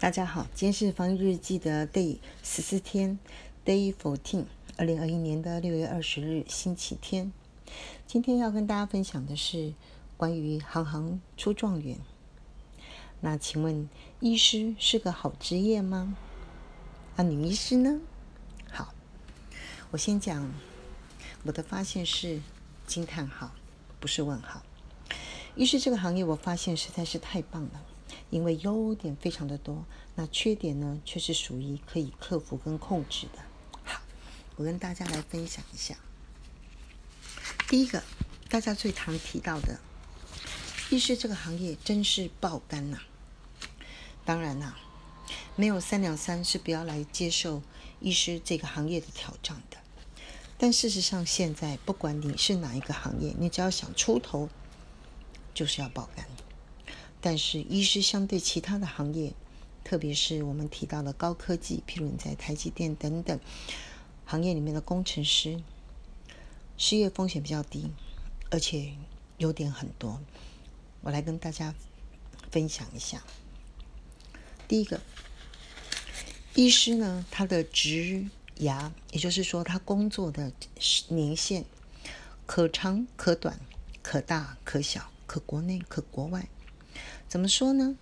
大家好，今天是防疫日记的 day 十四天，day fourteen，二零二一年的六月二十日，星期天。今天要跟大家分享的是关于行行出状元。那请问，医师是个好职业吗？啊，女医师呢？好，我先讲我的发现是惊叹号，不是问号。医师这个行业，我发现实在是太棒了。因为优点非常的多，那缺点呢，却是属于可以克服跟控制的。好，我跟大家来分享一下。第一个，大家最常提到的，医师这个行业真是爆肝呐。当然啦，没有三两三是不要来接受医师这个行业的挑战的。但事实上，现在不管你是哪一个行业，你只要想出头，就是要爆肝。但是，医师相对其他的行业，特别是我们提到的高科技，譬如你在台积电等等行业里面的工程师，失业风险比较低，而且优点很多。我来跟大家分享一下。第一个，医师呢，他的职涯，也就是说，他工作的年限可长可短，可大可小，可国内可国外。怎么说呢？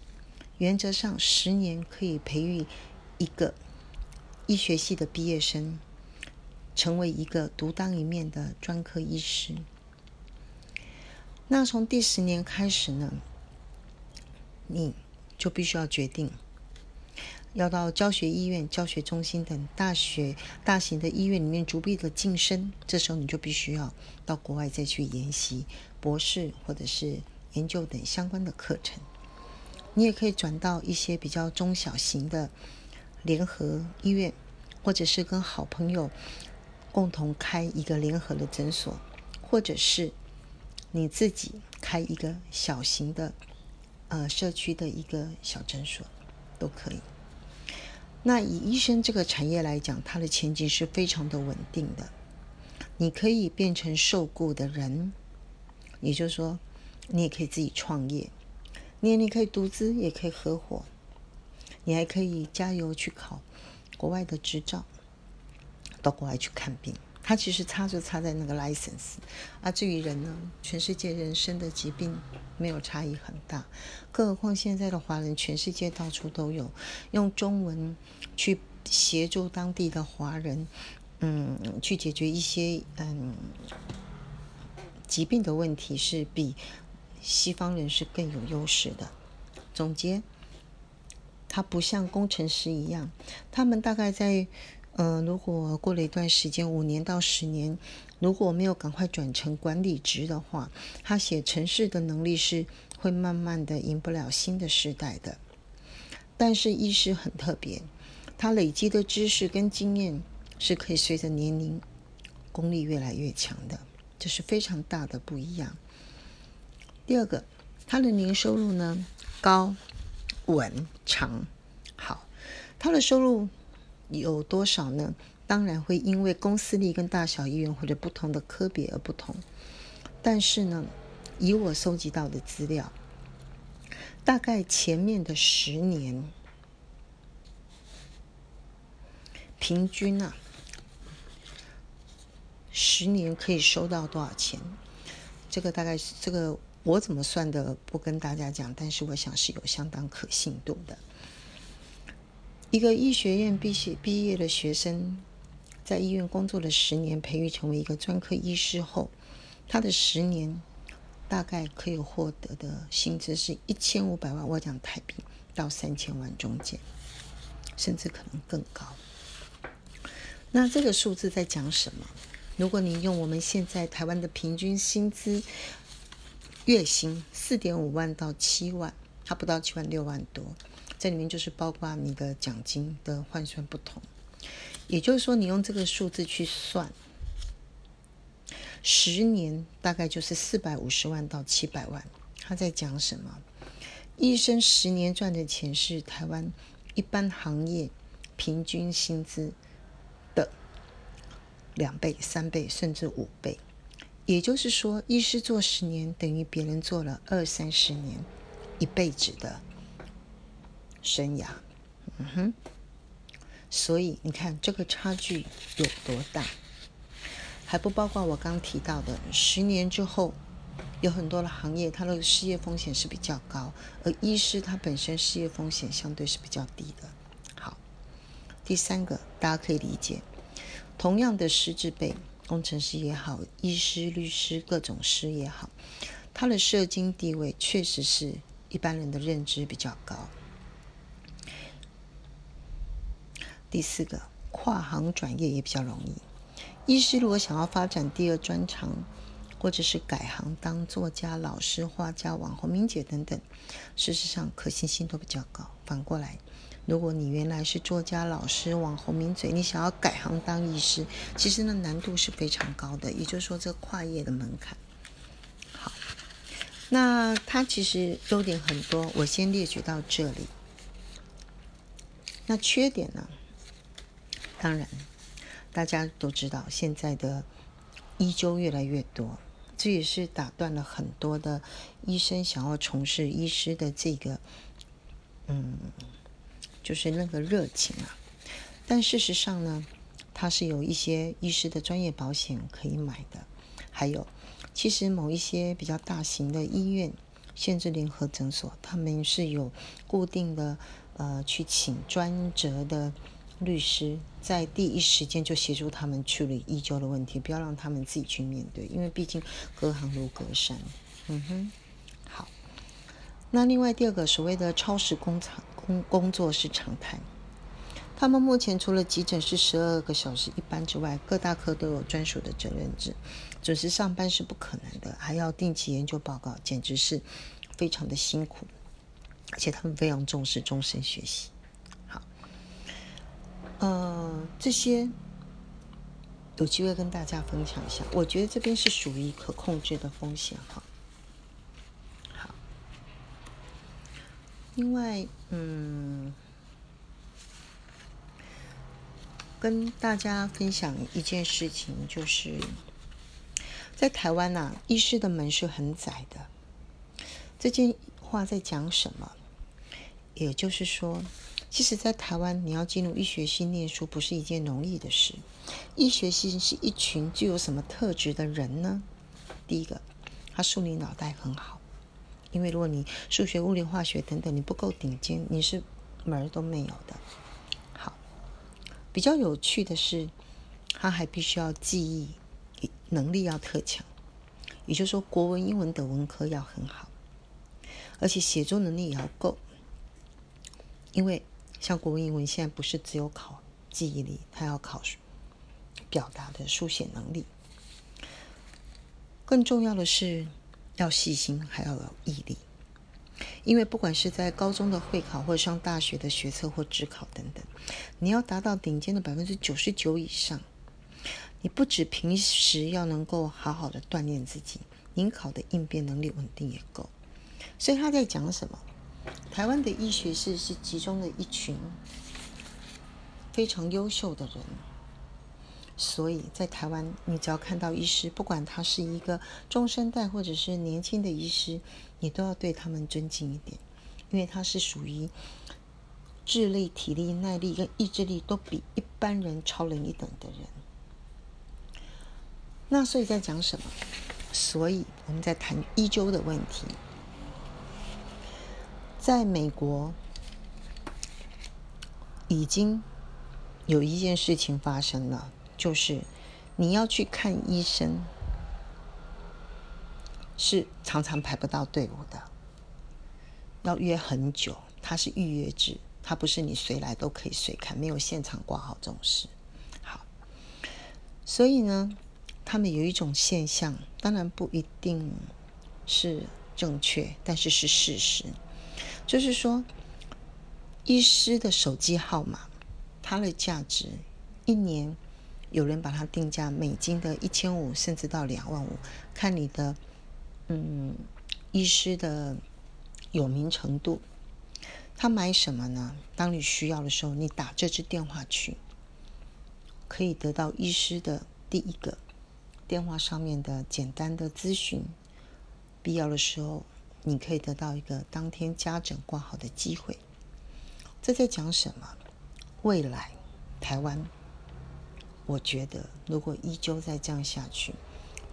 原则上，十年可以培育一个医学系的毕业生，成为一个独当一面的专科医师。那从第十年开始呢，你就必须要决定要到教学医院、教学中心等大学、大型的医院里面逐步的晋升。这时候，你就必须要到国外再去研习博士或者是研究等相关的课程。你也可以转到一些比较中小型的联合医院，或者是跟好朋友共同开一个联合的诊所，或者是你自己开一个小型的呃社区的一个小诊所，都可以。那以医生这个产业来讲，它的前景是非常的稳定的。你可以变成受雇的人，也就是说，你也可以自己创业。你你可以独资，也可以合伙，你还可以加油去考国外的执照，到国外去看病。它其实差就差在那个 license。啊，至于人呢，全世界人生的疾病没有差异很大，更何况现在的华人全世界到处都有，用中文去协助当地的华人，嗯，去解决一些嗯疾病的问题是比。西方人是更有优势的。总结，他不像工程师一样，他们大概在，呃，如果过了一段时间，五年到十年，如果没有赶快转成管理职的话，他写程式的能力是会慢慢的赢不了新的时代的。但是医师很特别，他累积的知识跟经验是可以随着年龄功力越来越强的，这是非常大的不一样。第二个，他的年收入呢高、稳、长，好，他的收入有多少呢？当然会因为公司力跟大小医院或者不同的科别而不同。但是呢，以我收集到的资料，大概前面的十年平均啊，十年可以收到多少钱？这个大概是这个。我怎么算的不跟大家讲，但是我想是有相当可信度的。一个医学院毕业毕业的学生，在医院工作了十年，培育成为一个专科医师后，他的十年大概可以获得的薪资是一千五百万，我讲台币到三千万中间，甚至可能更高。那这个数字在讲什么？如果你用我们现在台湾的平均薪资，月薪四点五万到七万，它不到七万六万多，这里面就是包括你的奖金的换算不同，也就是说，你用这个数字去算，十年大概就是四百五十万到七百万。他在讲什么？医生十年赚的钱是台湾一般行业平均薪资的两倍、三倍，甚至五倍。也就是说，医师做十年等于别人做了二三十年、一辈子的生涯。嗯哼，所以你看这个差距有多大，还不包括我刚提到的十年之后，有很多的行业它的失业风险是比较高，而医师他本身失业风险相对是比较低的。好，第三个大家可以理解，同样的师资辈，工程师也好，医师、律师各种师也好，他的社经地位确实是一般人的认知比较高。第四个，跨行转业也比较容易。医师如果想要发展第二专长，或者是改行当作家、老师、画家、网红、名姐等等，事实上可行性都比较高。反过来，如果你原来是作家、老师、网红、名嘴，你想要改行当医师，其实呢难度是非常高的。也就是说，这跨业的门槛。好，那它其实优点很多，我先列举到这里。那缺点呢？当然，大家都知道，现在的医纠越来越多，这也是打断了很多的医生想要从事医师的这个，嗯，就是那个热情啊。但事实上呢，它是有一些医师的专业保险可以买的，还有，其实某一些比较大型的医院、限制联合诊所，他们是有固定的呃去请专责的。律师在第一时间就协助他们处理医纠的问题，不要让他们自己去面对，因为毕竟隔行如隔山。嗯哼，好。那另外第二个所谓的超时工厂工工作是常态。他们目前除了急诊是十二个小时一班之外，各大科都有专属的责任制，准时上班是不可能的，还要定期研究报告，简直是非常的辛苦，而且他们非常重视终身学习。好呃，这些有机会跟大家分享一下。我觉得这边是属于可控制的风险哈。另外，嗯，跟大家分享一件事情，就是在台湾呐，医师的门是很窄的。这件话在讲什么？也就是说。其实，在台湾，你要进入医学系念书不是一件容易的事。医学系是一群具有什么特质的人呢？第一个，他数理脑袋很好，因为如果你数学、物理、化学等等你不够顶尖，你是门儿都没有的。好，比较有趣的是，他还必须要记忆能力要特强，也就是说，国文、英文等文科要很好，而且写作能力也要够，因为。像国文、英文，现在不是只有考记忆力，他要考表达的书写能力。更重要的是要细心，还要有毅力。因为不管是在高中的会考，或者上大学的学测或职考等等，你要达到顶尖的百分之九十九以上，你不止平时要能够好好的锻炼自己，您考的应变能力稳定也够。所以他在讲什么？台湾的医学士是集中了一群非常优秀的人，所以在台湾，你只要看到医师，不管他是一个中生代或者是年轻的医师，你都要对他们尊敬一点，因为他是属于智力、体力、耐力跟意志力都比一般人超人一等的人。那所以在讲什么？所以我们在谈医纠的问题。在美国，已经有一件事情发生了，就是你要去看医生，是常常排不到队伍的，要约很久。它是预约制，它不是你谁来都可以随看，没有现场挂号这种事。好，所以呢，他们有一种现象，当然不一定是正确，但是是事实。就是说，医师的手机号码，它的价值一年，有人把它定价美金的一千五，甚至到两万五，看你的嗯医师的有名程度。他买什么呢？当你需要的时候，你打这支电话去，可以得到医师的第一个电话上面的简单的咨询，必要的时候。你可以得到一个当天家诊挂号的机会，这在讲什么？未来台湾，我觉得如果依旧再这样下去，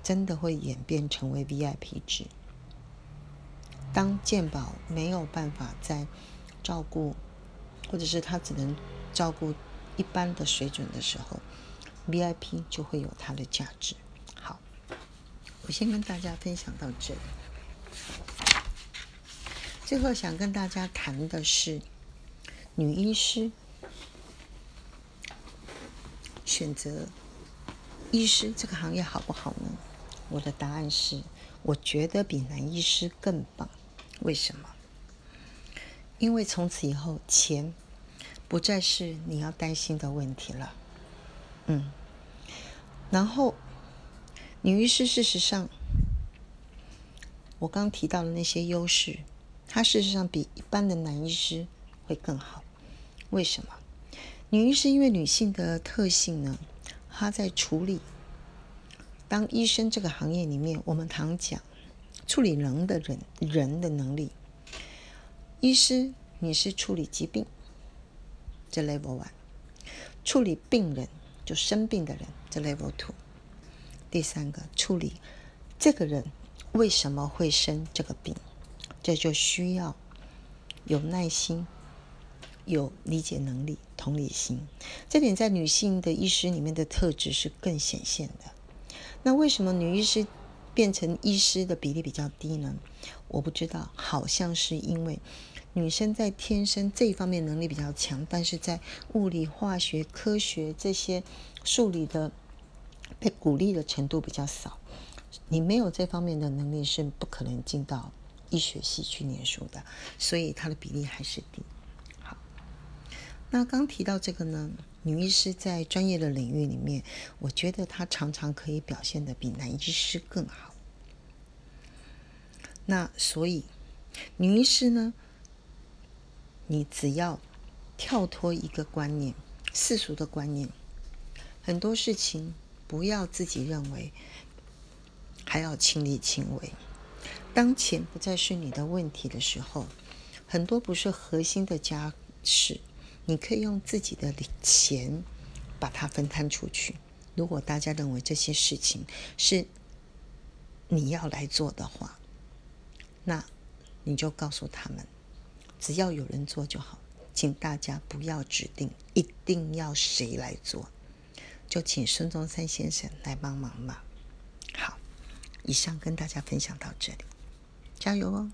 真的会演变成为 VIP 制。当健保没有办法再照顾，或者是他只能照顾一般的水准的时候，VIP 就会有它的价值。好，我先跟大家分享到这里。最后想跟大家谈的是，女医师选择医师这个行业好不好呢？我的答案是，我觉得比男医师更棒。为什么？因为从此以后，钱不再是你要担心的问题了。嗯，然后女医师事实上，我刚提到的那些优势，它事实上比一般的男医师会更好。为什么？女医师因为女性的特性呢，她在处理当医生这个行业里面，我们常讲。处理人的人人的能力，医师你是处理疾病，这 level one；处理病人就生病的人，这 level two；第三个处理这个人为什么会生这个病，这就需要有耐心、有理解能力、同理心。这点在女性的医师里面的特质是更显现的。那为什么女医师？变成医师的比例比较低呢？我不知道，好像是因为女生在天生这一方面能力比较强，但是在物理、化学、科学这些数理的被鼓励的程度比较少。你没有这方面的能力，是不可能进到医学系去念书的，所以它的比例还是低。那刚提到这个呢？女医师在专业的领域里面，我觉得她常常可以表现的比男医师更好。那所以，女医师呢，你只要跳脱一个观念，世俗的观念，很多事情不要自己认为，还要亲力亲为。当钱不再是你的问题的时候，很多不是核心的家事。你可以用自己的钱把它分摊出去。如果大家认为这些事情是你要来做的话，那你就告诉他们，只要有人做就好。请大家不要指定一定要谁来做，就请孙中山先生来帮忙吧。好，以上跟大家分享到这里，加油哦！